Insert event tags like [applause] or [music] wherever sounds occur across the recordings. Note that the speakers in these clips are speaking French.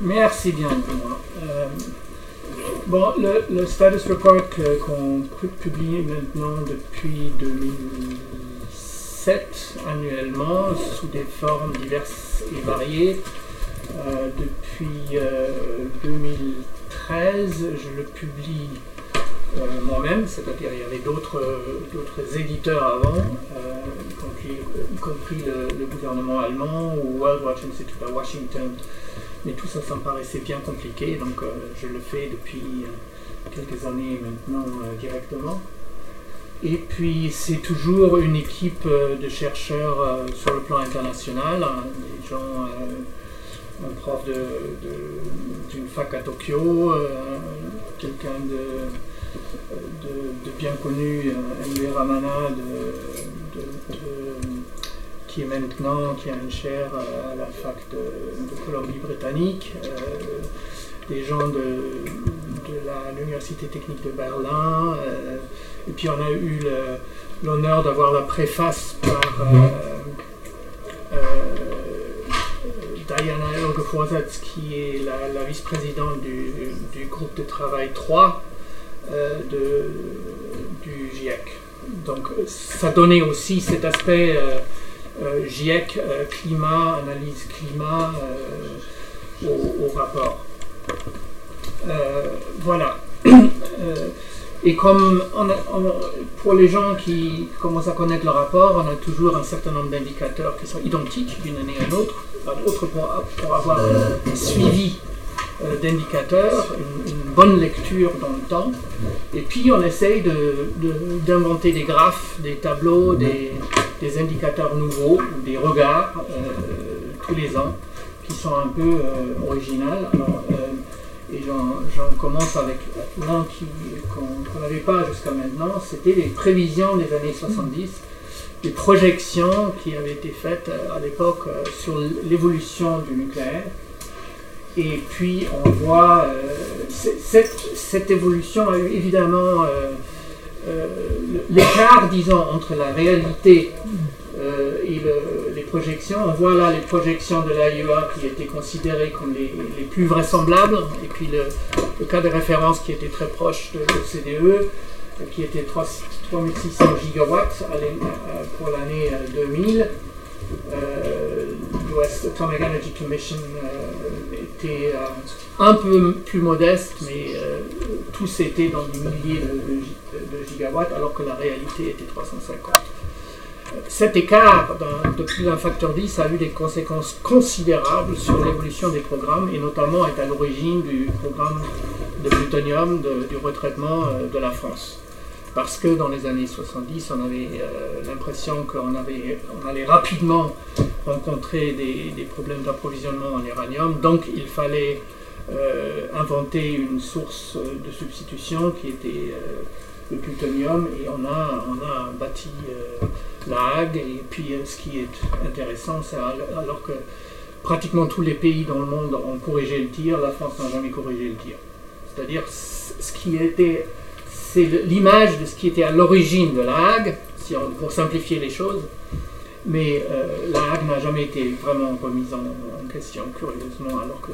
Merci bien. Euh, bon, le, status report qu'on publie maintenant depuis 2007 annuellement sous des formes diverses et variées. Euh, depuis 2013, euh, je le publie moi-même, c'est-à-dire il y avait d'autres éditeurs avant, y compris, le, gouvernement allemand ou World Watch Institute à Washington mais tout ça, ça me paraissait bien compliqué, donc euh, je le fais depuis euh, quelques années maintenant euh, directement. Et puis c'est toujours une équipe de chercheurs sur le plan international, hein, des gens, un prof d'une fac à Tokyo, quelqu'un de, de, bien connu, M. Ramana de qui est maintenant, qui a une chaire à la fac de, Colombie-Britannique, euh, des gens de, l'Université technique de Berlin, euh, et puis on a eu l'honneur d'avoir la préface par euh, Diana Elgeforsatz, qui est la, vice-présidente du, groupe de travail 3 du GIEC. Donc ça donnait aussi cet aspect GIEC, euh, climat, analyse climat euh, au, rapport. voilà. [clears throat] Et comme pour les gens qui commencent à connaître le rapport, on a toujours un certain nombre d'indicateurs qui sont identiques d'une année à l'autre, autre pour, avoir un suivi d'indicateurs, une, bonne lecture dans le temps. Et puis on essaye d'inventer des graphes, des tableaux, des, des indicateurs nouveaux, des regards euh, tous les ans, qui sont un peu euh, originales. Euh, et j'en commence avec l'un qu'on n'avait pas jusqu'à maintenant, c'était les prévisions des années 70, des projections qui avaient été faites à l'époque sur l'évolution du nucléaire. Et puis on voit cette, cette, évolution évidemment euh, l'écart, disons, entre la réalité euh, et les projections. On voit là les projections de l'AIEA qui étaient considérées comme les, plus vraisemblables, et puis le, cas de référence qui était très proche de l'OCDE, qui était 3600 gigawatts pour l'année 2000. Euh, L'US Atomic Energy Commission était un peu plus modeste, mais tous étaient dans des milliers de, gigawatts, alors que la réalité était 350. Cet écart de plus d'un facteur 10 a eu des conséquences considérables sur l'évolution des programmes, et notamment est à l'origine du programme de plutonium, du retraitement euh, de la France. Parce que dans les années 70, on avait euh, l'impression qu'on on allait rapidement rencontrer des, problèmes d'approvisionnement en uranium, donc il fallait euh, inventé une source de substitution qui était euh, le plutonium et on a, on a bâti la Hague. Et puis ce qui est intéressant, c'est alors que pratiquement tous les pays dans le monde ont corrigé le tir, la France n'a jamais corrigé le tir. C'est-à-dire ce qui était, c'est l'image de ce qui était à l'origine de la Hague, si on, pour simplifier les choses, mais la Hague n'a jamais été vraiment remise en, en question, curieusement, alors que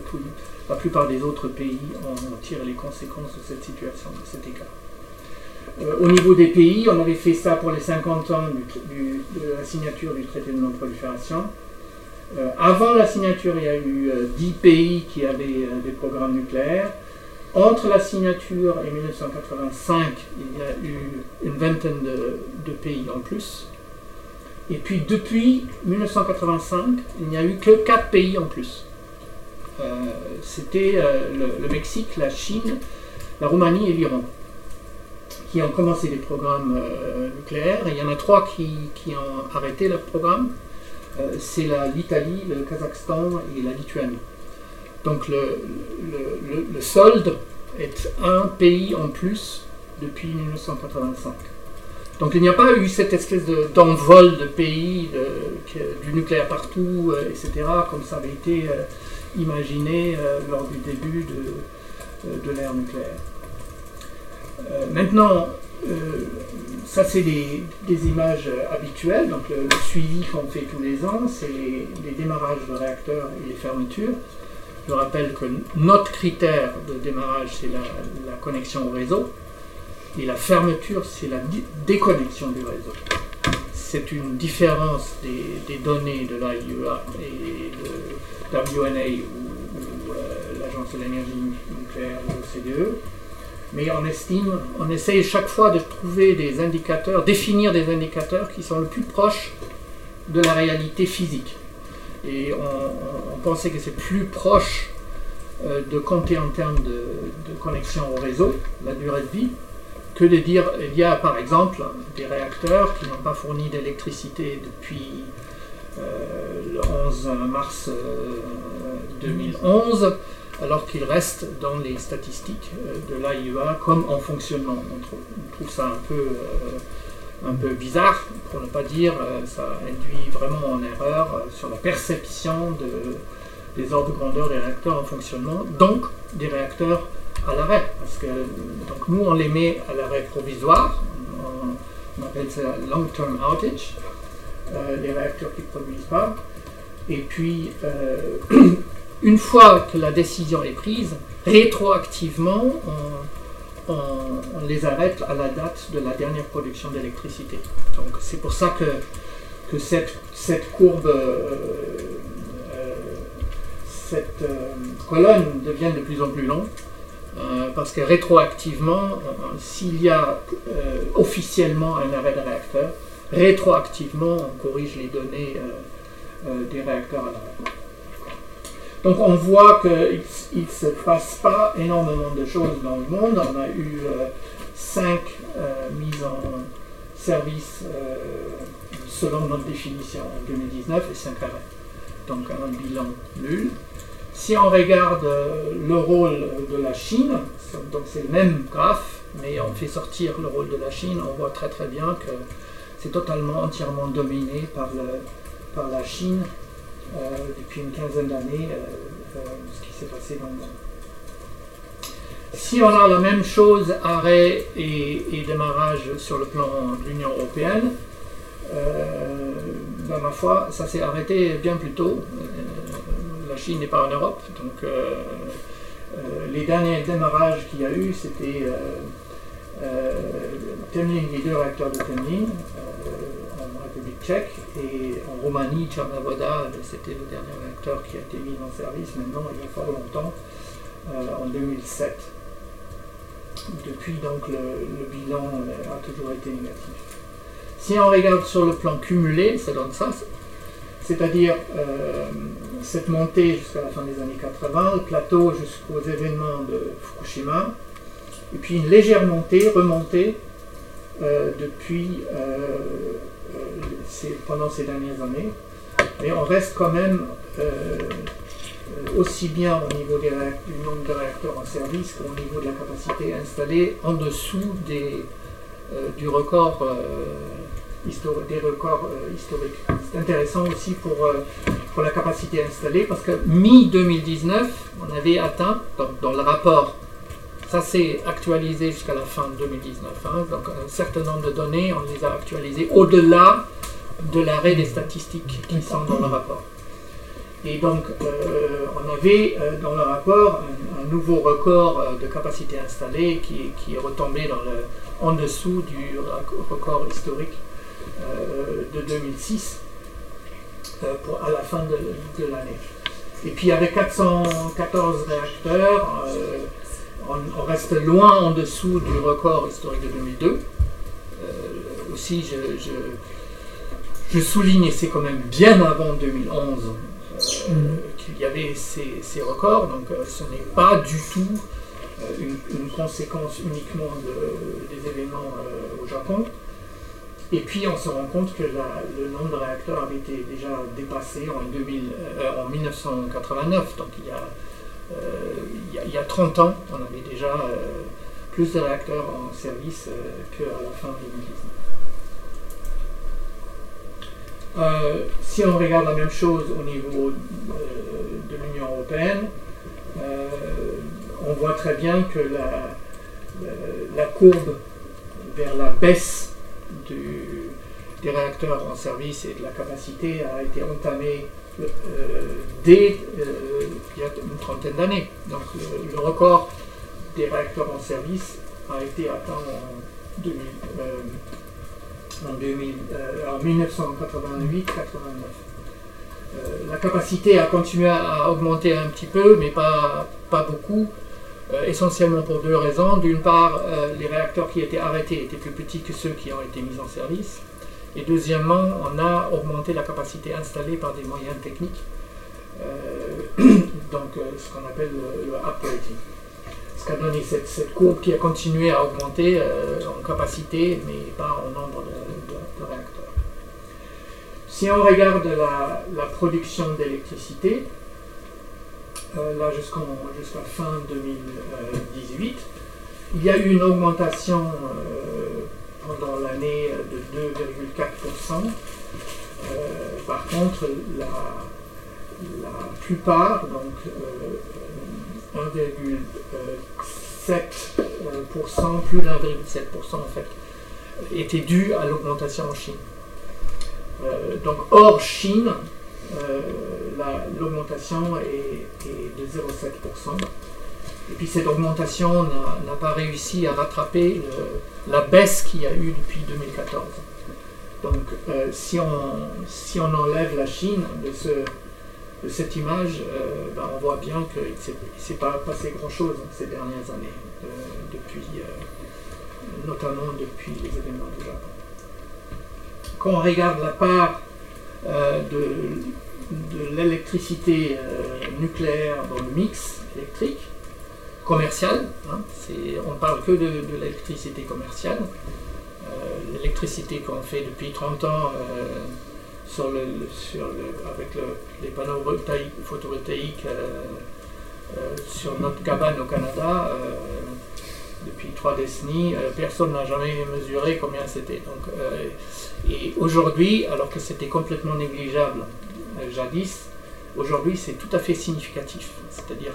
la plupart des autres pays ont tiré les conséquences de cette situation, de cet écart. Euh, au niveau des pays, on avait fait ça pour les 50 ans de la signature du traité de non-prolifération. Euh, avant la signature, il y a eu 10 euh, pays qui avaient des programmes nucléaires. Entre la signature et 1985, il y a eu une vingtaine de, pays en plus. Et puis depuis 1985, il n'y a eu que 4 pays en plus. Euh, c'était euh, le, Mexique, la Chine, la Roumanie et l'Iran qui ont commencé des programmes euh, nucléaires. il y en a trois qui, ont arrêté leur programme. c'est l'Italie, le Kazakhstan et la Lituanie. Donc le, solde est un pays en plus depuis 1985. Donc il n'y a pas eu cette espèce d'envol de, pays, du nucléaire partout, etc., comme ça avait été imaginé euh, lors du début de, euh, l'ère nucléaire. Euh, maintenant, ça c'est des, images habituelles, donc le, suivi qu'on fait tous les ans, c'est les, démarrages de réacteurs et les fermetures. Je rappelle que notre critère de démarrage, c'est la, connexion au réseau, et la fermeture, c'est la déconnexion du réseau. C'est une différence des, données de l'IUA et de WNA ou, euh, l'Agence de l'énergie nucléaire, l'OCDE. Mais on estime, on essaye chaque fois de trouver des indicateurs, définir des indicateurs qui sont le plus proches de la réalité physique. Et on, pensait que c'est plus proche euh, de compter en termes de, connexion au réseau, la durée de vie, que de dire il y a par exemple des réacteurs qui n'ont pas fourni d'électricité depuis euh, le 11 mars 2011, euh, alors qu'ils restent dans les statistiques de l'AIEA comme en fonctionnement. On trouve, ça un peu un peu bizarre, pour ne pas dire, euh, ça induit vraiment en erreur euh, sur la perception de, des ordres de grandeur des réacteurs en fonctionnement, donc des réacteurs à l'arrêt. Parce que donc nous, on les met à l'arrêt provisoire, on, appelle ça long-term outage, euh, les réacteurs qui ne produisent pas. Et puis, [clears throat] une fois que la décision est prise, rétroactivement, on, on, les arrête à la date de la dernière production d'électricité. Donc c'est pour ça que, cette courbe, euh, euh, cette euh, colonne devient de plus en plus longue. parce que rétroactivement, s'il y a officiellement un arrêt de réacteur, rétroactivement, on corrige les données des réacteurs à l'arrêt. Donc on voit qu'il ne se passe pas énormément de choses dans le monde. On a eu euh, cinq euh, mises en service euh, selon notre définition en 2019 et cinq arrêts. Donc un bilan nul. Si on regarde le rôle de la Chine, donc c'est le même graphe, mais on fait sortir le rôle de la Chine, on voit très très bien que c'est totalement, entièrement dominé par, la Chine depuis une quinzaine d'années euh, euh, ce qui s'est passé dans le monde. Si on a la même chose, arrêt et, démarrage sur le plan de l'Union européenne, ben, ma foi, ça s'est arrêté bien plus tôt. la Chine n'est pas en Europe, donc les derniers démarrages qu'il y a eu, c'était Temlin, les deux réacteurs de Temlin, et en Roumanie, Tchernavoda, c'était le dernier réacteur qui a été mis en service maintenant il y a fort longtemps, euh, en 2007. Depuis donc le, bilan euh, a toujours été négatif. Si on regarde sur le plan cumulé, ça donne ça, c'est-à-dire euh, cette montée jusqu'à la fin des années 80, le plateau jusqu'aux événements de Fukushima, et puis une légère montée, remontée depuis pendant ces dernières années. Mais on reste quand même euh, aussi bien au niveau du nombre de réacteurs en service qu'au niveau de la capacité installée en dessous des, euh, du record, euh, des records historiques. C'est intéressant aussi pour, pour la capacité installée parce que mi-2019, on avait atteint, dans le rapport ça s'est actualisé jusqu'à la fin de 2019. Hein. donc un certain nombre de données, on les a actualisées au-delà de l'arrêt des statistiques qui sont dans le rapport. Et donc, euh, on avait euh, dans le rapport un, nouveau record euh, de capacité installée qui, est retombé en dessous du record historique de 2006 pour, à la fin de, l'année. Et puis, avec 414 réacteurs, on, reste loin en dessous du record historique de 2002. Euh, aussi, je, je souligne, et c'est quand même bien avant 2011 euh, mm. qu'il y avait ces, ces records, donc euh, ce n'est pas du tout euh, une, conséquence uniquement des événements au Japon. Et puis on se rend compte que le nombre de réacteurs avait été déjà dépassé en, 2000, en 1989, donc il y, a, il, y a, il y, a, 30 ans, on avait déjà plus de réacteurs en service qu'à la fin 2019. Euh, si on regarde la même chose au niveau euh, de, l'Union européenne, euh, on voit très bien que la, courbe vers la baisse des réacteurs en service et de la capacité a été entamée dès il y a une trentaine d'années. Donc le, le, record des réacteurs en service a été atteint en 2000 en, 1988-89. la capacité a continué à augmenter un petit peu, mais pas, pas beaucoup. Euh, essentiellement pour deux raisons. D'une part, euh, les réacteurs qui étaient arrêtés étaient plus petits que ceux qui ont été mis en service. Et deuxièmement, on a augmenté la capacité installée par des moyens techniques, euh, [coughs] donc ce qu'on appelle le, upgrading. Ce qui a donné cette, courbe qui a continué à augmenter en capacité, mais pas en nombre de, réacteurs. Si on regarde la production d'électricité, euh, là jusqu'à fin 2018. Il y a eu une augmentation euh, pendant l'année de 2,4%. Euh, par contre, la, plupart, donc 1,7%, plus d'1,7% en fait, était dû à l'augmentation en Chine. donc hors Chine, euh, l'augmentation est, de 0,7%. Et puis cette augmentation n'a pas réussi à rattraper la baisse qu'il y a eu depuis 2014. Donc euh, si, on, si on enlève la Chine de, ce, de cette image, euh, ben, on voit bien qu'il ne s'est pas passé grand-chose ces dernières années, depuis, notamment depuis les événements du Japon. Quand on regarde la part de de l'électricité euh, nucléaire dans le mix électrique commercial. Hein, on ne parle que de, l'électricité commerciale. Euh, l'électricité qu'on fait depuis 30 ans euh, sur le, avec les panneaux photovoltaïques sur notre cabane au Canada depuis trois décennies, personne n'a jamais mesuré combien c'était. et aujourd'hui, alors que c'était complètement négligeable euh, jadis, aujourd'hui c'est tout à fait significatif. C'est-à-dire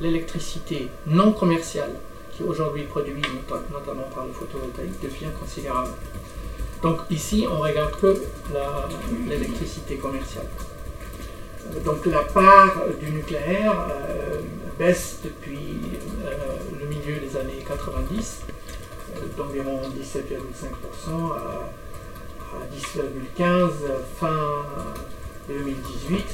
l'électricité non commerciale qui aujourd'hui produit notamment par le photovoltaïque devient considérable. Donc ici on regarde que l'électricité commerciale. Euh, donc la part du nucléaire euh, baisse depuis le milieu des années 90 d'environ 17,5% à à 10,15 fin 2018.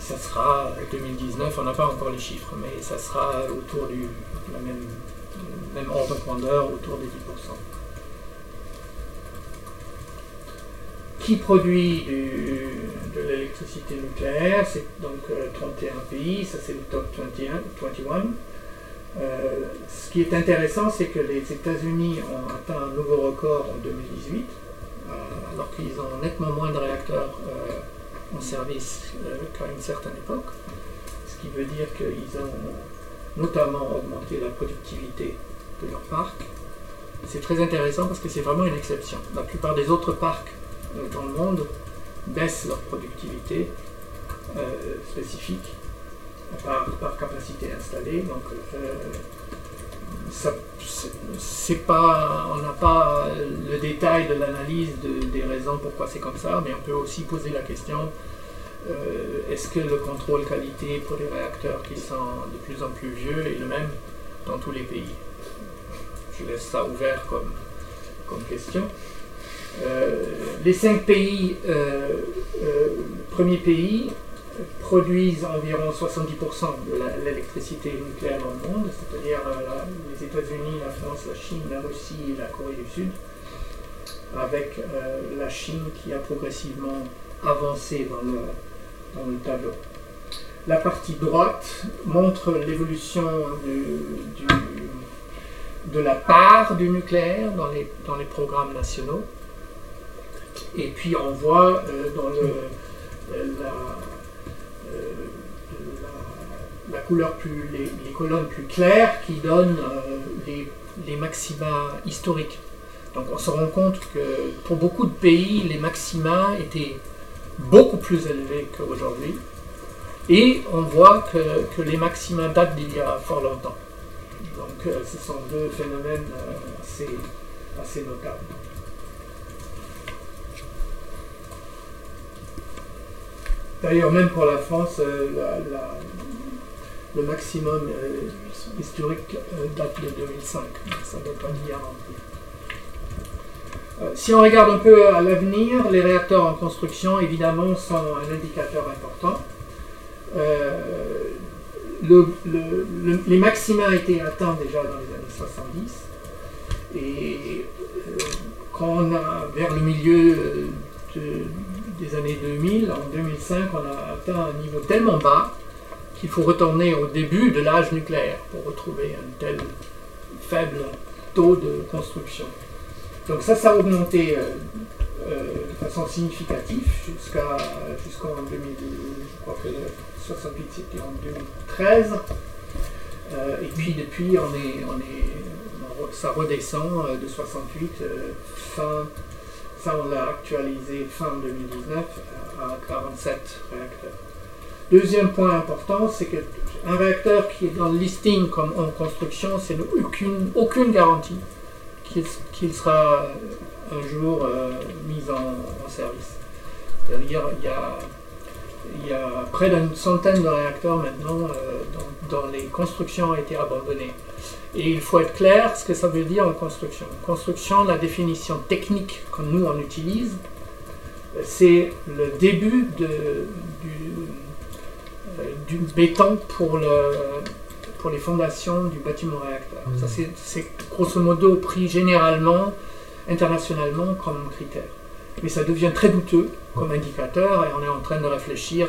Ça sera 2019, on n'a pas encore les chiffres, mais ça sera autour du la même, même ordre de grandeur, autour des 10%. Qui produit de l'électricité nucléaire C'est donc 31 euh, pays, ça c'est le top 21. 21. Euh, ce qui est intéressant, c'est que les États-Unis ont atteint un nouveau record en 2018 euh, alors qu'ils ont nettement moins de réacteurs euh, en service qu'à une certaine époque, ce qui veut dire qu'ils ont notamment augmenté la productivité de leur parc. C'est très intéressant parce que c'est vraiment une exception. La plupart des autres parcs dans le monde baissent leur productivité spécifique par, par, capacité installée. Donc, c'est pas, on n'a pas le détail de l'analyse des raisons pourquoi c'est comme ça, mais on peut aussi poser la question euh, est-ce que le contrôle qualité pour les réacteurs qui sont de plus en plus vieux est le même dans tous les pays? Je laisse ça ouvert comme, comme question. Euh, les cinq pays, euh, premier pays, produisent environ 70% de l'électricité nucléaire dans le monde, c'est-à-dire euh, les États-Unis, la France, la Chine, la Russie et la Corée du Sud, avec euh, la Chine qui a progressivement avancé dans le, tableau. La partie droite montre l'évolution de la part du nucléaire dans les programmes nationaux. Et puis on voit euh, dans le, la, la couleur plus, les, colonnes plus claires qui donnent euh, les, les, maxima historiques. Donc on se rend compte que pour beaucoup de pays, les maxima étaient beaucoup plus élevés qu'aujourd'hui. Et on voit que, les maxima datent d'il y a fort longtemps. Donc euh, ce sont deux phénomènes euh, assez, assez notables. D'ailleurs, même pour la France, le maximum historique date de 2005. Ça ne pas dire non plus. Si on regarde un peu à l'avenir, les réacteurs en construction, évidemment, sont un indicateur important. les maxima été atteints déjà dans les années 70. Et quand on a, vers le milieu des années 2000, en 2005, on a atteint un niveau tellement bas qu'il faut retourner au début de l'âge nucléaire pour retrouver un tel faible taux de construction. Donc ça, ça a augmenté euh, euh, de façon significative jusqu'à jusqu'en 2000, je crois que 68 c'était en 2013. Euh, et puis depuis, on est, on est, ça redescend de 68 fin ça, on l'a actualisé fin 2019 à 47 réacteurs. Deuxième point important, c'est qu'un réacteur qui est dans le listing comme en construction, c'est aucune, aucune garantie qu'il sera un jour euh, mis en, service. C'est-à-dire il y a, il y a près d'une centaine de réacteurs maintenant euh, dont, les constructions ont été abandonnées. Et il faut être clair ce que ça veut dire en construction. construction, la définition technique que nous on utilise, c'est le début de, du, euh, béton pour, le, pour les fondations du bâtiment réacteur. Ça, mmh. c'est grosso modo pris généralement, internationalement, comme critère. Mais ça devient très douteux comme indicateur et on est en train de réfléchir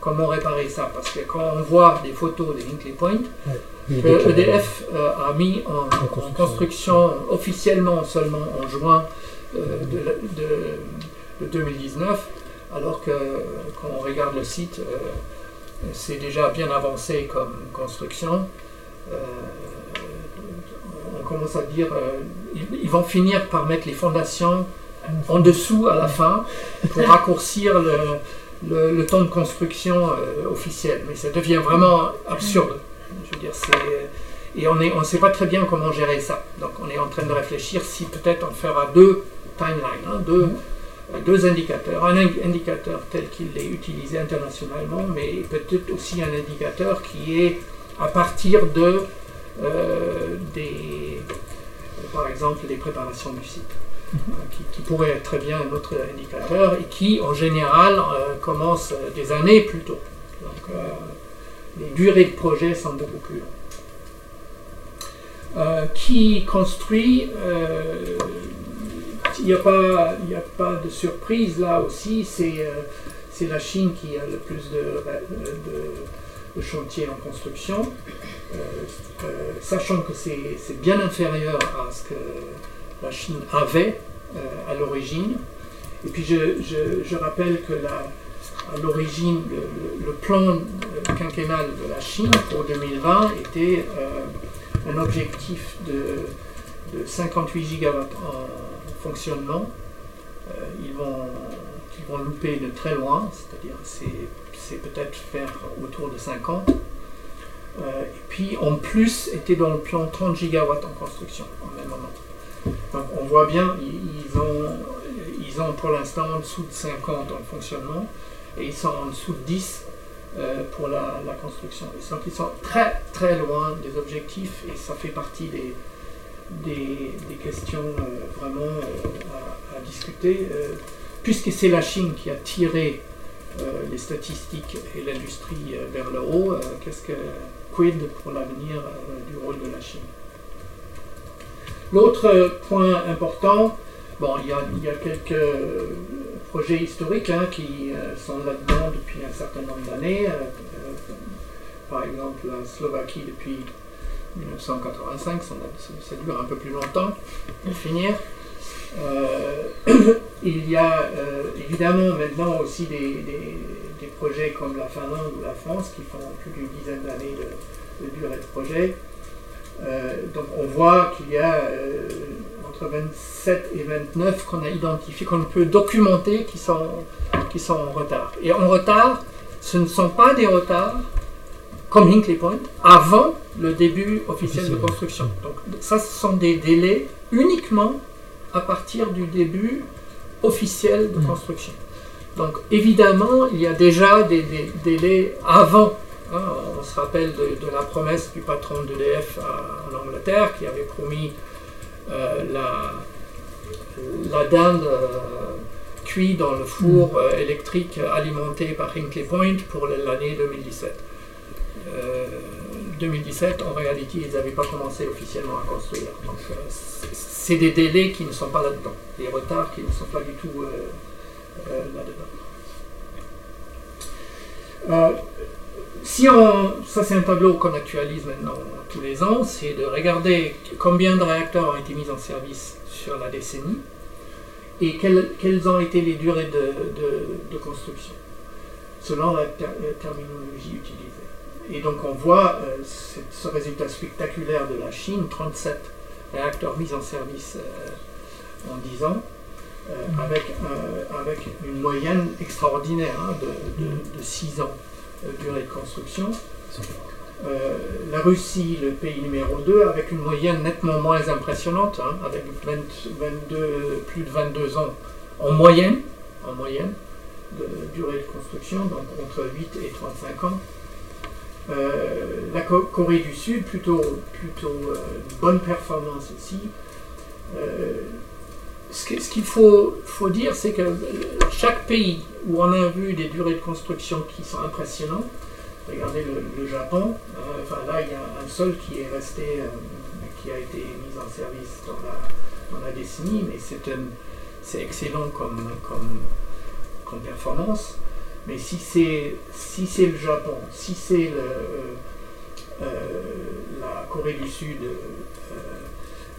comment réparer ça. Parce que quand on voit des photos des Hinkley Point, EDF e euh, a mis en, construction. officiellement seulement en juin euh, de, 2019, alors que quand on regarde le site, euh, c'est déjà bien avancé comme construction. on commence à dire, ils, vont finir par mettre les fondations en dessous à la fin pour raccourcir le, le, temps de construction officiel. Mais ça devient vraiment absurde. Je veux dire, Et on ne on sait pas très bien comment gérer ça. Donc on est en train de réfléchir si peut-être on fera deux timelines, hein, deux, mm-hmm. deux, indicateurs. Un indicateur tel qu'il est utilisé internationalement, mais peut-être aussi un indicateur qui est à partir de euh, des, par exemple, des préparations du site. Hein, qui, pourrait être très bien un autre indicateur et qui en général euh, commence des années plus tôt. Donc, euh, les durées de projet sont beaucoup plus longues. Euh, qui construit, euh, il n'y a, pas, a pas de surprise là aussi, c'est euh, la Chine qui a le plus de, de, chantiers en construction, sachant que c'est bien inférieur à ce que la Chine avait à l'origine. Et puis je, rappelle que à l'origine, le, plan quinquennal de la Chine pour 2020 était euh, un objectif de, 58 gigawatts en fonctionnement. Euh, ils, vont, ils vont louper de très loin, c'est-à-dire c'est peut-être faire autour de 50. Euh, et puis en plus était dans le plan 30 gigawatts en construction en même moment. Donc on voit bien, ils ont, ils ont pour l'instant en dessous de 50 en fonctionnement et ils sont en dessous de 10 euh, pour la, construction. Donc ils sont très très loin des objectifs et ça fait partie des, des, questions euh, vraiment euh, à, discuter. puisque c'est la Chine qui a tiré les statistiques et l'industrie vers le haut, qu'est-ce que quid pour l'avenir du rôle de la Chine? L'autre point important, bon, il y a, quelques projets historiques hein, qui euh, sont là-dedans depuis un certain nombre d'années. Euh, euh, par exemple, la Slovaquie depuis 1985, ça, dure un peu plus longtemps pour finir. [coughs] il y a évidemment maintenant aussi des, projets comme la Finlande ou la France qui font plus d'une dizaine d'années de, durée de projet. Donc on voit qu'il y a 27 et 29 qu'on a identifiés, qu'on peut documenter, qui sont, qui sont en retard. Et en retard, ce ne sont pas des retards comme Hinkley Point, avant le début officiel de construction. Donc ça, ce sont des délais uniquement à partir du début officiel de mm. construction. Donc évidemment, il y a déjà des, délais avant. Hein. on se rappelle de, la promesse du patron d'EDF en Angleterre qui avait promis euh, la, la dinde euh, cuite dans le four euh, électrique alimenté par Hinkley Point pour l'année 2017. 2017, en réalité, ils n'avaient pas commencé officiellement à construire. Donc, c'est des délais qui ne sont pas là-dedans, des retards qui ne sont pas du tout là-dedans. Si on, ça c'est un tableau qu'on actualise maintenant tous les ans, c'est de regarder combien de réacteurs ont été mis en service sur la décennie et quelles, ont été les durées de, construction selon la, terminologie utilisée. Et donc on voit euh, ce résultat spectaculaire de la Chine, 37 réacteurs mis en service euh, en 10 ans, euh, avec, avec une moyenne extraordinaire hein, de, de, 6 ans de durée de construction. Euh, la Russie, le pays numéro 2, avec une moyenne nettement moins impressionnante, hein, avec 22, plus de 22 ans en moyenne, en moyenne de durée de construction, donc entre 8 et 35 ans. Euh, la Corée du Sud, plutôt, plutôt euh, bonne performance aussi. Ce qu'il faut, dire, c'est que chaque pays où on a vu des durées de construction qui sont impressionnantes, Regardez le, Japon. Euh, enfin, là, il y a un seul qui est resté, euh, qui a été mis en service dans la, décennie, mais c'est excellent comme, performance. Mais si c'est le Japon, si c'est euh, la Corée du Sud,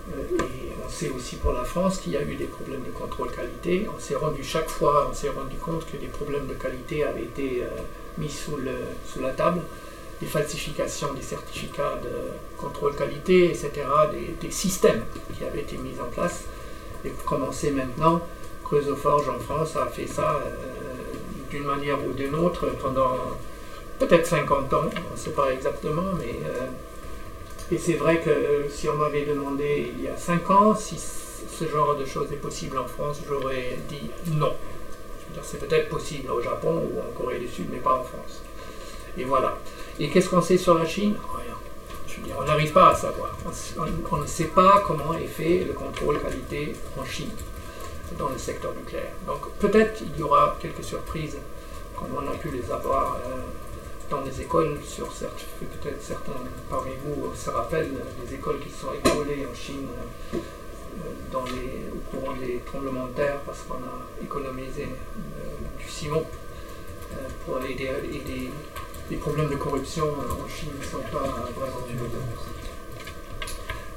et on sait aussi pour la France qu'il y a eu des problèmes de contrôle qualité. On s'est rendu chaque fois, on s'est rendu compte que des problèmes de qualité avaient été mis sous, la table, des falsifications des certificats de contrôle qualité, etc., des, systèmes qui avaient été mis en place. Et pour commencer maintenant, Creusoforge en France a fait ça euh, d'une manière ou d'une autre pendant peut-être 50 ans, on ne sait pas exactement, mais... Euh, et c'est vrai que euh, si on m'avait demandé il y a 5 ans si ce genre de choses est possible en France, j'aurais dit non. C'est peut-être possible au Japon ou en Corée du Sud, mais pas en France. Et voilà. Et qu'est-ce qu'on sait sur la Chine? Rien. Je veux dire, on n'arrive pas à savoir. On, ne sait pas comment est fait le contrôle qualité en Chine, dans le secteur nucléaire. Donc peut-être il y aura quelques surprises, comme on a pu les avoir euh, dans les écoles, sur peut-être certains parmi vous se rappellent les écoles qui sont écolées en Chine. Euh, dans les, au courant des tremblements de terre parce qu'on a économisé euh, du ciment euh, pour aider, les problèmes de corruption en Chine ne sont pas vraiment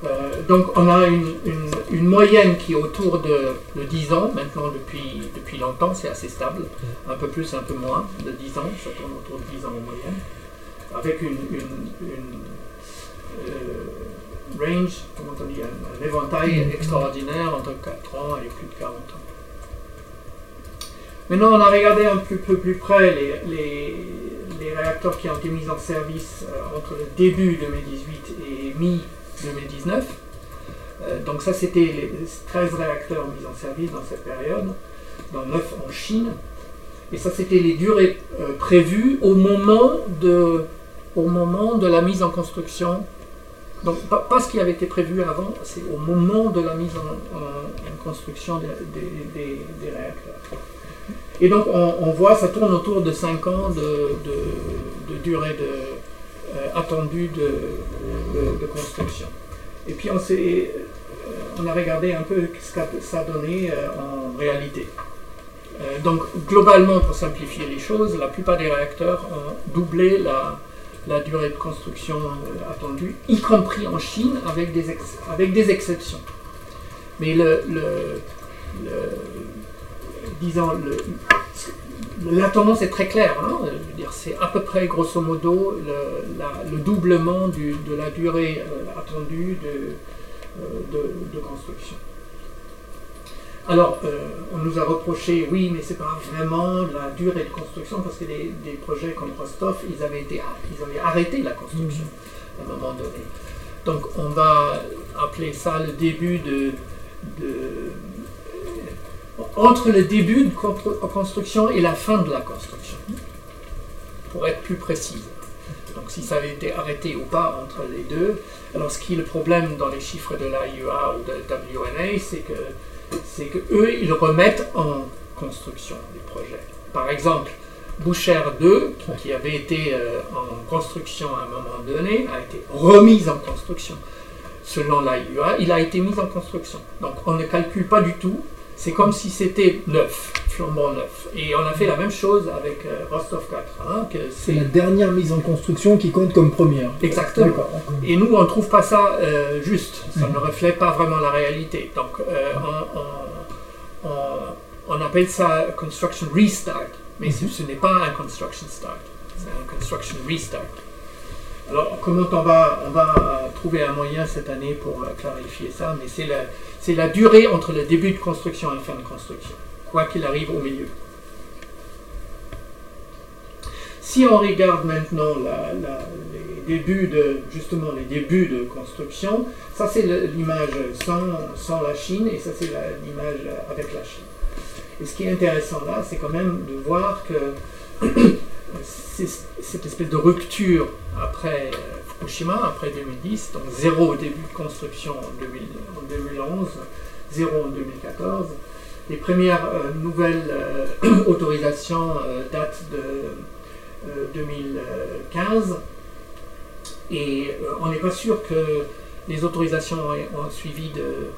euh, donc on a une, moyenne qui est autour de, 10 ans, maintenant depuis, depuis longtemps, c'est assez stable, mm. un peu plus, un peu moins de 10 ans, ça tourne autour de 10 ans en moyenne, avec une, euh, range, comment on dit, un, éventail mm. extraordinaire entre 4 ans et plus de 40 ans. Maintenant on a regardé un peu, plus près les, les, réacteurs qui ont été mis en service euh, entre le début 2018 et mi-2018. 2019. Euh, donc ça, c'était les 13 réacteurs mis en service dans cette période, dont 9 en Chine. Et ça, c'était les durées euh, prévues au moment, de, au moment de la mise en construction. Donc pas, ce qui avait été prévu avant, c'est au moment de la mise en, construction des, réacteurs. Et donc, on, voit, ça tourne autour de 5 ans de durée de, euh, attendue de, construction. Et puis, on, euh, on a regardé un peu ce que ça donné euh, en réalité. donc, globalement, pour simplifier les choses, la plupart des réacteurs ont doublé la, la durée de construction attendue, y compris en Chine, avec des, avec des exceptions. Mais le, le, disons, la tendance est très claire. Hein. c'est à peu près, grosso modo, le, doublement de la durée euh, attendue euh, de, de construction. Alors, euh, on nous a reproché, oui, mais c'est pas vraiment la durée de construction, parce que des, projets comme Rostov, ils avaient, été, ils avaient arrêté la construction à un moment donné. Donc, on va appeler ça le début de, entre le début de construction et la fin de la construction, pour être plus précise. Donc si ça avait été arrêté ou pas entre les deux. Alors ce qui est le problème dans les chiffres de l'AIEA ou de WNA, c'est que, c'est que eux, ils remettent en construction des projets. Par exemple, Boucher 2, qui avait été euh, en construction à un moment donné, a été remise en construction. Selon l'AIEA, il a été mis en construction. Donc on ne calcule pas du tout c'est comme si c'était neuf, flambant neuf. Et on a fait la même chose avec euh, Rostov 4. Hein, c'est la dernière mise en construction qui compte comme première. Exactement. Et nous, on ne trouve pas ça euh, juste. Ça ne reflète pas vraiment la réalité. Donc, euh, on, appelle ça construction restart. Mais ce, ce n'est pas un construction start. C'est un construction restart. Alors, comment on va, on va trouver un moyen cette année pour clarifier ça, mais c'est la, c'est la durée entre le début de construction et la fin de construction, quoi qu'il arrive au milieu. Si on regarde maintenant les débuts de, justement les débuts de construction, ça c'est l'image sans, la Chine et ça c'est l'image avec la Chine. Et ce qui est intéressant là, c'est quand même de voir que [clears throat] cette espèce de rupture après Fukushima, après 2010, donc zéro au début de construction en, 2011, zéro en 2014. Les premières euh, nouvelles euh, [clears throat] autorisations euh, datent de 2015 et on n'est pas sûr que les autorisations ont, suivi de,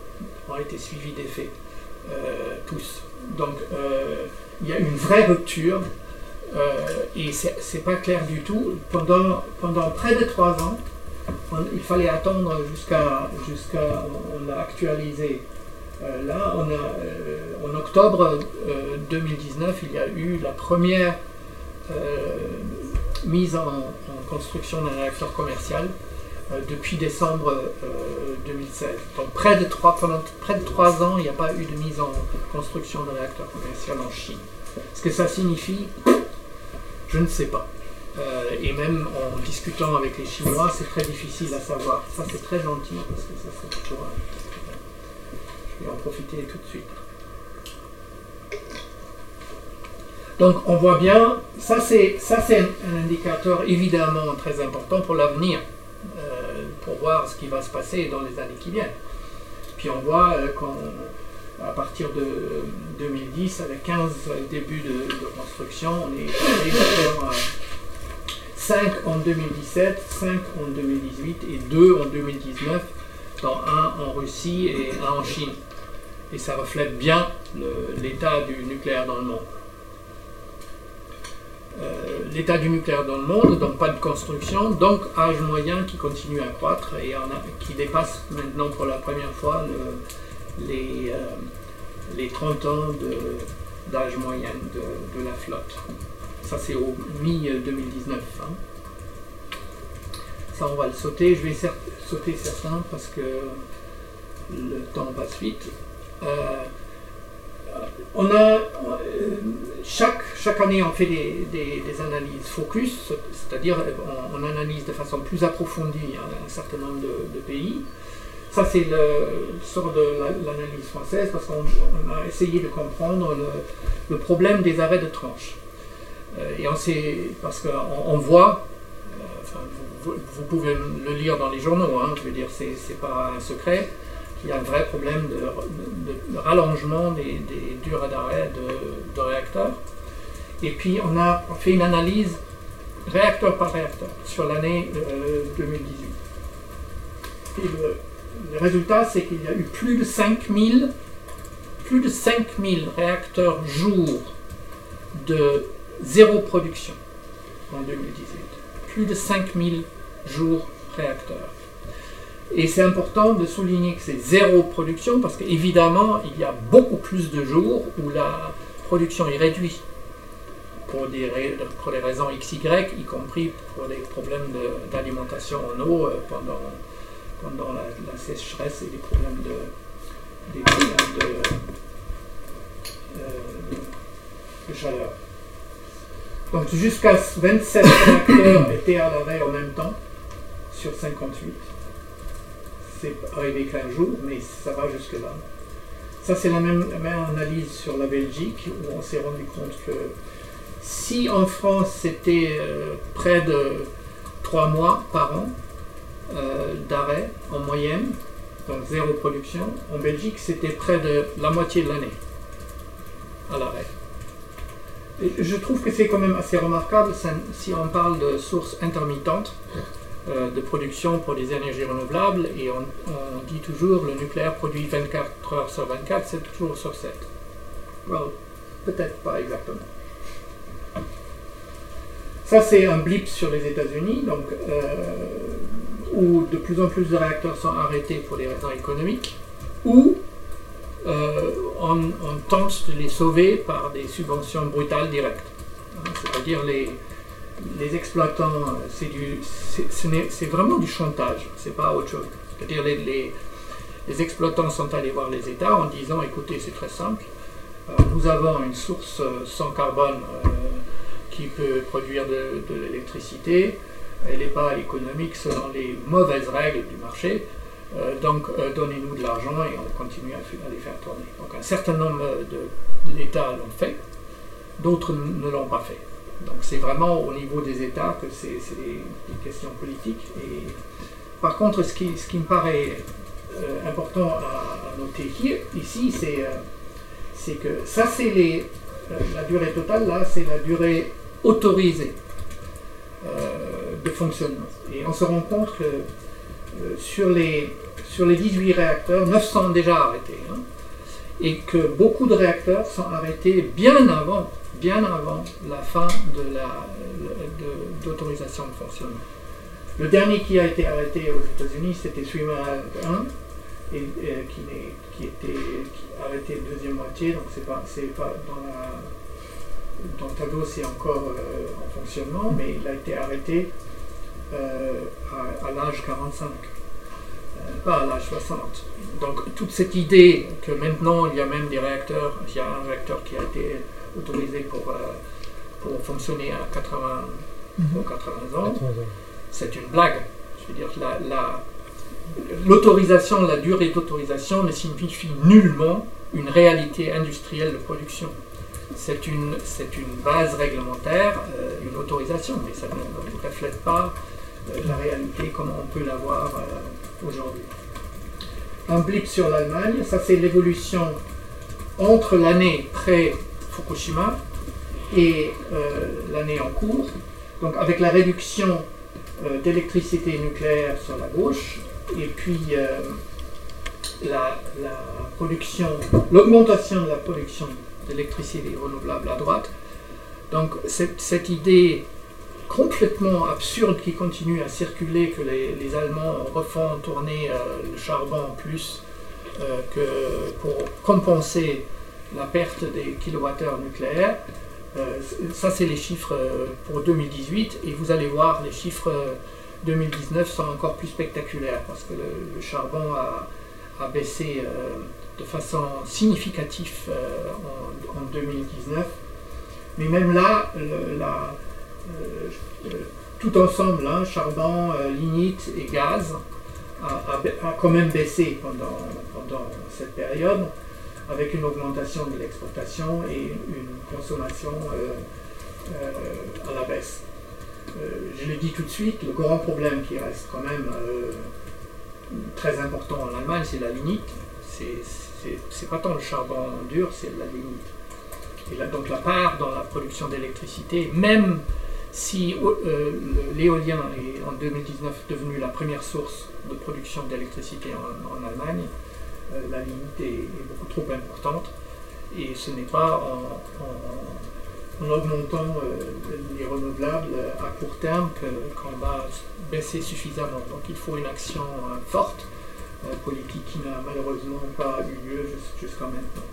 ont été suivies d'effet, tous. Donc il y a une vraie rupture et c'est pas clair du tout. Pendant, pendant près de trois ans, il fallait attendre jusqu'à. jusqu'à on a actualisé. Euh, là, on a, euh, en octobre 2019, il y a eu la première mise en, construction d'un réacteur commercial depuis décembre 2016. Donc près de trois, pendant près de trois ans, il n'y a pas eu de mise en construction d'un réacteur commercial en Chine. Ce que ça signifie, je ne sais pas. Euh, et même en discutant avec les Chinois, c'est très difficile à savoir. Ça, c'est très gentil parce que ça, c'est toujours. Je vais en profiter tout de suite. Donc, on voit bien, ça, c'est, un indicateur évidemment très important pour l'avenir, euh, pour voir ce qui va se passer dans les années qui viennent. Puis on voit euh, quand à partir de 2010, avec 15 débuts de, construction, on est à 5 en 2017, 5 en 2018 et 2 en 2019, dans un en Russie et un en Chine. Et ça reflète bien l'état du nucléaire dans le monde. Euh, l'état du nucléaire dans le monde, donc pas de construction, donc âge moyen qui continue à croître et qui dépasse maintenant pour la première fois le, les, euh, les 30 ans d'âge moyen de, la flotte. Ça, c'est au mi-2019. Hein. Ça, on va le sauter. Je vais sauter certains parce que le temps passe vite. Euh, on a, euh, chaque, chaque année, on fait des, des, analyses focus, c'est-à-dire on, analyse de façon plus approfondie un, certain nombre de pays. Ça, c'est le sort de l'analyse française parce qu'on a essayé de comprendre le, problème des arrêts de tranche. Euh, et on sait, parce qu'on voit, euh, vous, pouvez le lire dans les journaux, hein, je veux dire, c'est pas un secret, qu'il y a un vrai problème de, rallongement des, durées d'arrêt de, réacteurs. Et puis, on a fait une analyse réacteur par réacteur sur l'année 2018. Euh, le résultat, c'est qu'il y a eu plus de 5000 plus de 5000 réacteurs jour de zéro production en 2018. Plus de 5000 jours réacteurs. Et c'est important de souligner que c'est zéro production parce qu'évidemment, il y a beaucoup plus de jours où la production est réduite pour des, des raisons XY, y compris pour les problèmes d'alimentation en eau euh, pendant pendant la, sécheresse et les problèmes de, des problèmes de, euh, chaleur. Donc jusqu'à 27 réacteurs [coughs] étaient à l'arrêt en même temps sur 58. C'est arrivé qu'un jour, mais ça va jusque-là. Ça, c'est la même, analyse sur la Belgique, où on s'est rendu compte que si en France c'était euh, près de trois mois par an euh, d'arrêt en moyenne, donc zéro production, en Belgique c'était près de la moitié de l'année à l'arrêt. Je trouve que c'est quand même assez remarquable si on parle de sources intermittentes euh, de production pour les énergies renouvelables et on, dit toujours le nucléaire produit 24 heures sur 24, c'est toujours sur 7. peut-être pas exactement. Ça, c'est un blip sur les États-Unis, donc euh, où de plus en plus de réacteurs sont arrêtés pour des raisons économiques, ou euh, on, tente de les sauver par des subventions brutales directes. Hein, c'est-à-dire les, les exploitants, c'est vraiment du chantage, c'est pas autre chose. C'est-à-dire les, les, exploitants sont allés voir les États en disant écoutez, c'est très simple, euh, nous avons une source sans carbone qui peut produire de, l'électricité. Elle n'est pas économique selon les mauvaises règles du marché. Euh, donc euh, donnez-nous de l'argent et on continue à, les faire tourner. Donc un certain nombre d'États l'ont fait, d'autres ne l'ont pas fait. Donc c'est vraiment au niveau des États que c'est des, questions politiques. Et, par contre, ce qui, me paraît euh, important à, noter ici, c'est que ça c'est la durée totale, là c'est la durée autorisé euh, de fonctionnement. Et on se rend compte que euh, sur, les, sur les 18 réacteurs, 9 sont déjà arrêtés. Hein, et que beaucoup de réacteurs sont arrêtés bien avant, bien avant la fin de la, d'autorisation de, fonctionnement. Le dernier qui a été arrêté aux États-Unis, c'était Swimmer 1, et, qui, qui, était arrêté deuxième moitié, donc c'est pas, pas dans la dont tableau c'est encore euh, en fonctionnement, mais il a été arrêté euh, à, l'âge 45, euh, pas à l'âge 60. Donc toute cette idée que maintenant il y a même des réacteurs, il y a un réacteur qui a été autorisé pour, pour fonctionner à 80 ou 80 ans, c'est une blague. Je veux dire, la, l'autorisation, la durée d'autorisation ne signifie nullement une réalité industrielle de production c'est une, une base réglementaire, euh, une autorisation, mais ça ne reflète pas euh, la réalité comme on peut la voir euh, aujourd'hui. Un blip sur l'Allemagne, ça c'est l'évolution entre l'année pré-Fukushima et l'année en cours. Donc avec la réduction d'électricité nucléaire sur la gauche, et puis la, production, l'augmentation de la production d'électricité renouvelable à droite. Donc cette, idée complètement absurde qui continue à circuler, que les, Allemands refont tourner euh, le charbon en plus euh, que pour compenser la perte des kilowattheures nucléaires. Euh, ça, c'est les chiffres pour 2018, et vous allez voir, les chiffres 2019 sont encore plus spectaculaires, parce que le, charbon a, baissé de façon significative en, 2019. Mais même là, la, tout ensemble, hein, charbon, euh, lignite et gaz, a, quand même baissé pendant, pendant cette période, avec une augmentation de l'exportation et une consommation à la baisse. je le dis tout de suite, le grand problème qui reste quand même très important en Allemagne, c'est la lignite. C'est pas tant le charbon dur, c'est la lignite. Et là, donc la part dans la production d'électricité, même si euh, l'éolien est en 2019 devenu la première source de production d'électricité en, Allemagne, euh, la limite est, beaucoup trop importante. Et ce n'est pas en, augmentant euh, les renouvelables à court terme qu'on va baisser suffisamment. Donc il faut une action forte politique qui n'a malheureusement pas eu lieu jusqu'à maintenant.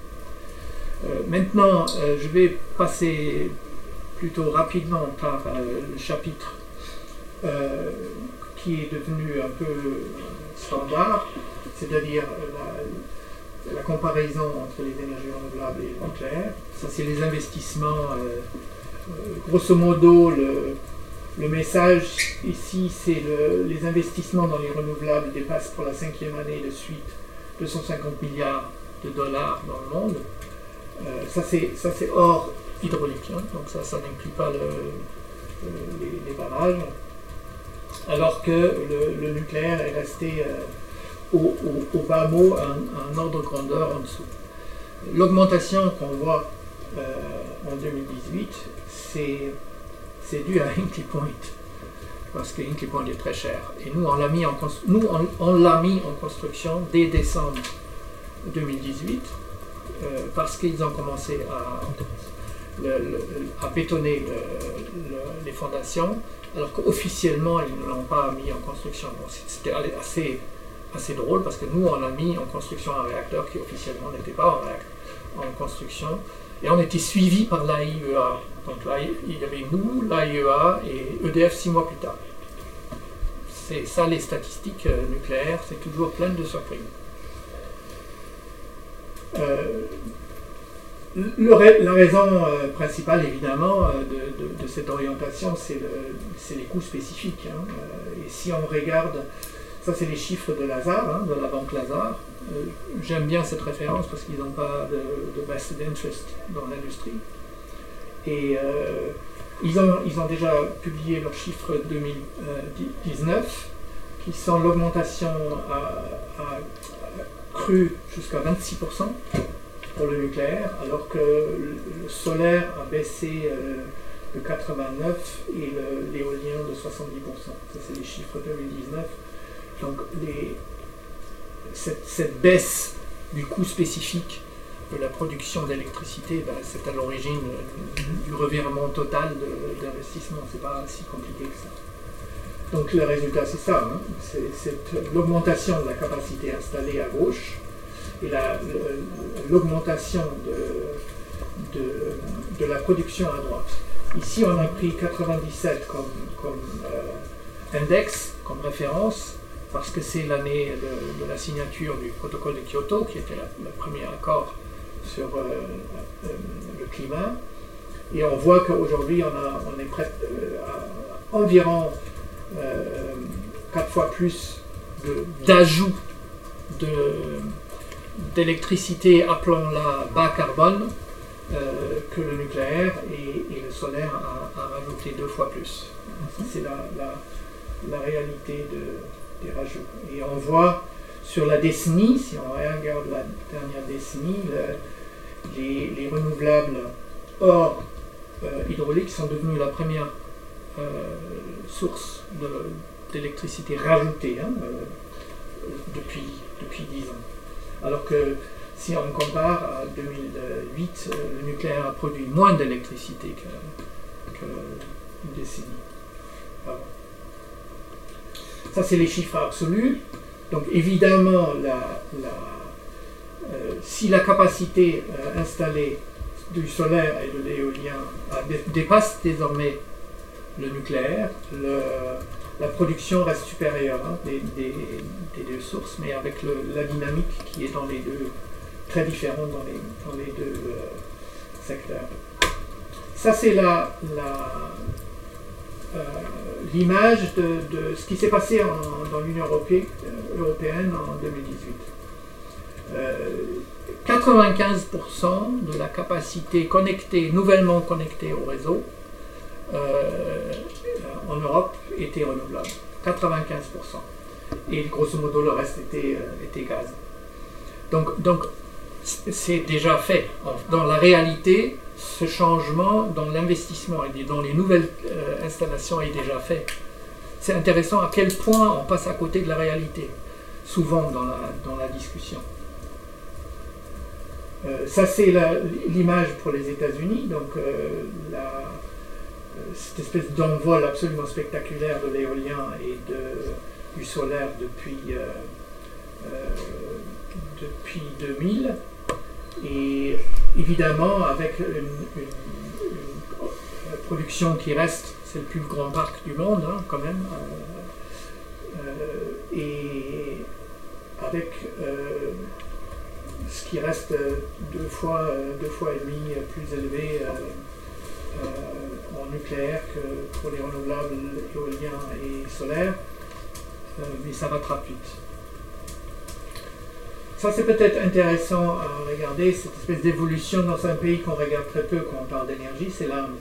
Maintenant, je vais passer plutôt rapidement par euh, le chapitre qui est devenu un peu standard, c'est-à-dire la, comparaison entre les énergies renouvelables et le nucléaire. Ça, c'est les investissements. grosso modo, le, le message ici, c'est les investissements dans les renouvelables dépassent pour la cinquième année de suite 250 milliards de dollars dans le monde. ça, c'est hors hydraulique, hein. donc ça, ça n'inclut pas les, barrages. Alors que le, nucléaire est resté au, bas mot un, ordre de grandeur en dessous. L'augmentation qu'on voit en 2018, c'est dû à Hinkley Point parce que Hinkley Point est très cher. Et nous, on l'a mis, mis en construction dès décembre 2018, euh, parce qu'ils ont commencé à, à bétonner les fondations, alors qu'officiellement, ils ne l'ont pas mis en construction. C'était assez, assez drôle, parce que nous, on a mis en construction un réacteur qui officiellement n'était pas en, en construction, et on était suivi par l'AIEA. Donc là, il y avait nous, l'AIEA et EDF six mois plus tard. C'est ça les statistiques euh, nucléaires, c'est toujours plein de surprises. Euh, la raison euh, principale, évidemment, de, cette orientation, c'est les coûts spécifiques. Hein. et si on regarde, ça c'est les chiffres de Lazare, hein, de la banque Lazare. J'aime bien cette référence parce qu'ils n'ont pas de, vested interest dans l'industrie. Et euh, ils, ont, ils ont déjà publié leurs chiffres 2019, qui sont l'augmentation a, cru jusqu'à 26% pour le nucléaire, alors que le solaire a baissé euh, de 89 et l'éolien de 70%. Ça, c'est les chiffres 2019. Donc, les, cette, cette, baisse du coût spécifique la production d'électricité, ben, c'est à l'origine euh, du revirement total d'investissement. C'est pas si compliqué que ça. Donc le résultat, c'est ça. Hein. C'est l'augmentation de la capacité installée à gauche et l'augmentation de, de, la production à droite. Ici, on a pris 97 comme, comme euh, index, comme référence, parce que c'est l'année de, la signature du protocole de Kyoto, qui était le premier accord sur euh, euh, le climat. Et on voit qu'aujourd'hui, on, on, est prêt euh, à environ quatre fois plus d'ajout d'électricité, appelons-la bas carbone, que le nucléaire et, le solaire a, rajouté deux fois plus. C'est la, la, réalité de, des rajouts. Et on voit sur la décennie, si on regarde la dernière décennie, les, renouvelables hors euh, hydraulique sont devenus la première euh, source d'électricité rajoutée hein, euh, depuis, depuis 10 ans. Alors que si on compare à 2008, le nucléaire a produit moins d'électricité qu'une décennie Ça, c'est les chiffres absolus. Donc évidemment, euh, si la capacité euh, installée du solaire et de l'éolien dépasse désormais le nucléaire, la production reste supérieure hein, des, deux sources, mais avec la dynamique qui est dans les deux, très différente dans les, deux euh, secteurs. Ça, c'est la, l'image de, ce qui s'est passé dans l'Union européenne en 2018. 95% de la capacité connectée, nouvellement connectée au réseau euh, en Europe était renouvelable. 95%. Et grosso modo, le reste était, euh, était gaz. Donc, donc c'est déjà fait. Dans la réalité, ce changement dans l'investissement et dans les nouvelles euh, installations est déjà fait. C'est intéressant à quel point on passe à côté de la réalité, souvent dans la, dans la discussion. Euh, ça, c'est l'image pour les États-Unis. Donc, euh, euh, cette espèce d'envol absolument spectaculaire de l'éolien et de, du solaire depuis, depuis 2000. Et évidemment, avec une, production qui reste, c'est le plus grand parc du monde, hein, quand même. et avec ce qui reste euh, deux fois, euh, deux fois et demi plus élevé euh, en nucléaire que pour les renouvelables éoliens et solaires, mais ça va très vite. ça c'est peut-être intéressant à regarder, cette espèce d'évolution dans un pays qu'on regarde très peu quand on parle d'énergie, c'est l'Inde.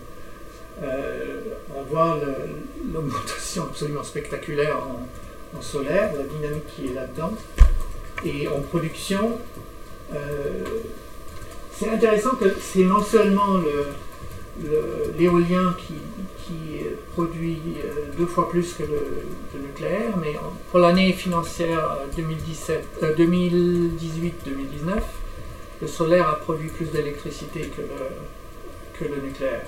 Euh, on voit l'augmentation absolument spectaculaire en, solaire, la dynamique qui est là-dedans. Et en production, euh, c'est intéressant que c'est non seulement l'éolien qui, produit euh, deux fois plus que le, nucléaire, mais pour l'année financière 2018-2019, le solaire a produit plus d'électricité que le nucléaire.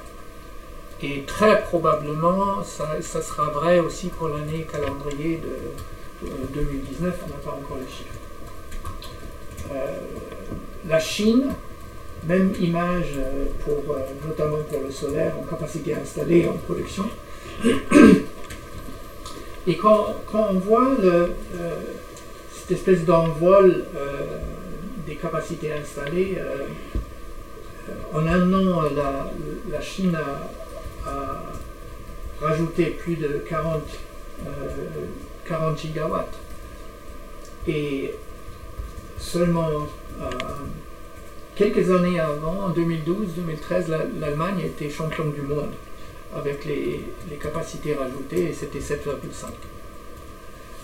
Et très probablement, ça, sera vrai aussi pour l'année calendrier de, 2019, on n'a pas encore les chiffres. Euh, la Chine, même image euh, pour, euh, notamment pour le solaire, en capacité installée en production. [clears throat] Et quand, on voit cette espèce d'envol des capacités installées, en un an, la, la Chine a rajouté plus de 40, 40 euh, gigawatts. Et seulement euh, quelques années avant, en 2012-2013, l'Allemagne était championne du monde avec les, capacités rajoutées et c'était 7,5.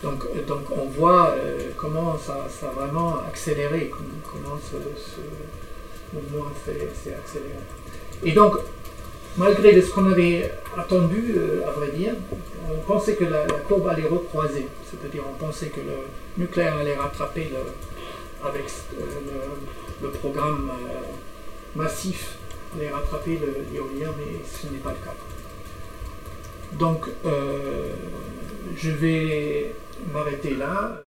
Donc, euh, donc on voit comment ça, a vraiment accéléré, comment, ce, mouvement s'est accéléré. Et donc malgré ce qu'on avait attendu, euh, à vrai dire, on pensait que la, courbe allait recroiser. C'est-à-dire on pensait que le nucléaire allait rattraper avec euh, le, programme euh, massif, allait rattraper l'éolien, mais ce n'est pas le cas. Donc, je vais m'arrêter là.